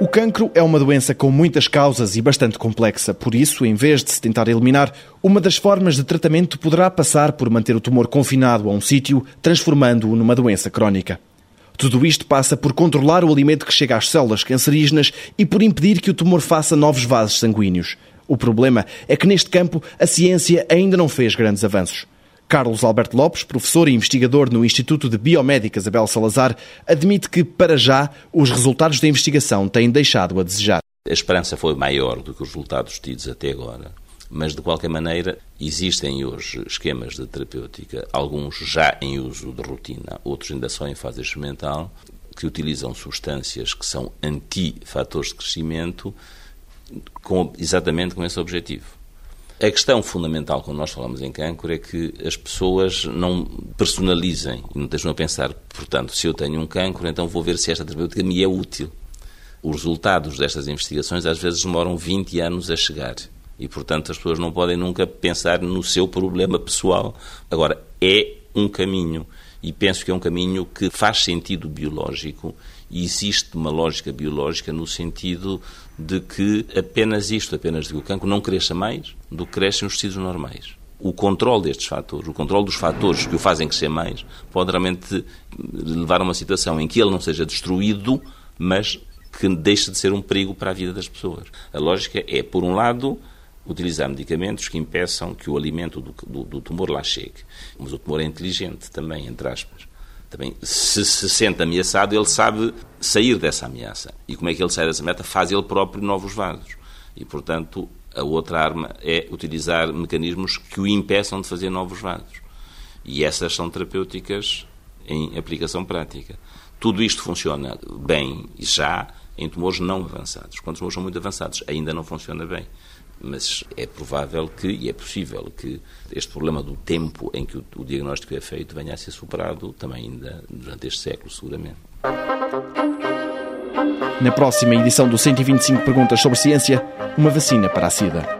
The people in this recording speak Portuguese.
O cancro é uma doença com muitas causas e bastante complexa. Por isso, em vez de se tentar eliminar, uma das formas de tratamento poderá passar por manter o tumor confinado a um sítio, transformando-o numa doença crónica. Tudo isto passa por controlar o alimento que chega às células cancerígenas e por impedir que o tumor faça novos vasos sanguíneos. O problema é que neste campo a ciência ainda não fez grandes avanços. Carlos Alberto Lopes, professor e investigador no Instituto de Biomédica Isabel Salazar, admite que, para já, os resultados da investigação têm deixado a desejar. A esperança foi maior do que os resultados tidos até agora, mas de qualquer maneira existem hoje esquemas de terapêutica, alguns já em uso de rotina, outros ainda só em fase experimental, que utilizam substâncias que são anti-fatores de crescimento com, exatamente com esse objetivo. A questão fundamental quando nós falamos em cancro é que as pessoas não personalizem e não estejam a pensar, portanto, se eu tenho um cancro, então vou ver se esta terapêutica me é útil. Os resultados destas investigações às vezes demoram 20 anos a chegar e, portanto, as pessoas não podem nunca pensar no seu problema pessoal. Agora, é um caminho e penso que é um caminho que faz sentido biológico e existe uma lógica biológica no sentido de que apenas isto, apenas de que o cancro não cresça mais do que crescem os tecidos normais. O controle destes fatores, o controle dos fatores que o fazem crescer mais, pode realmente levar a uma situação em que ele não seja destruído, mas que deixe de ser um perigo para a vida das pessoas. A lógica é, por um lado, utilizar medicamentos que impeçam que o alimento do, do, do tumor lá chegue. Mas o tumor é inteligente também, entre aspas também, se se sente ameaçado, ele sabe sair dessa ameaça. E como é que ele sai dessa meta? Faz ele próprio novos vasos. E, portanto, a outra arma é utilizar mecanismos que o impeçam de fazer novos vasos. E essas são terapêuticas em aplicação prática. Tudo isto funciona bem já em tumores não avançados. Quando os tumores são muito avançados, ainda não funciona bem mas é provável que, e é possível que, este problema do tempo em que o, diagnóstico é feito venha a ser superado também ainda durante este século, seguramente. Na próxima edição do 125 Perguntas sobre Ciência, uma vacina para a SIDA.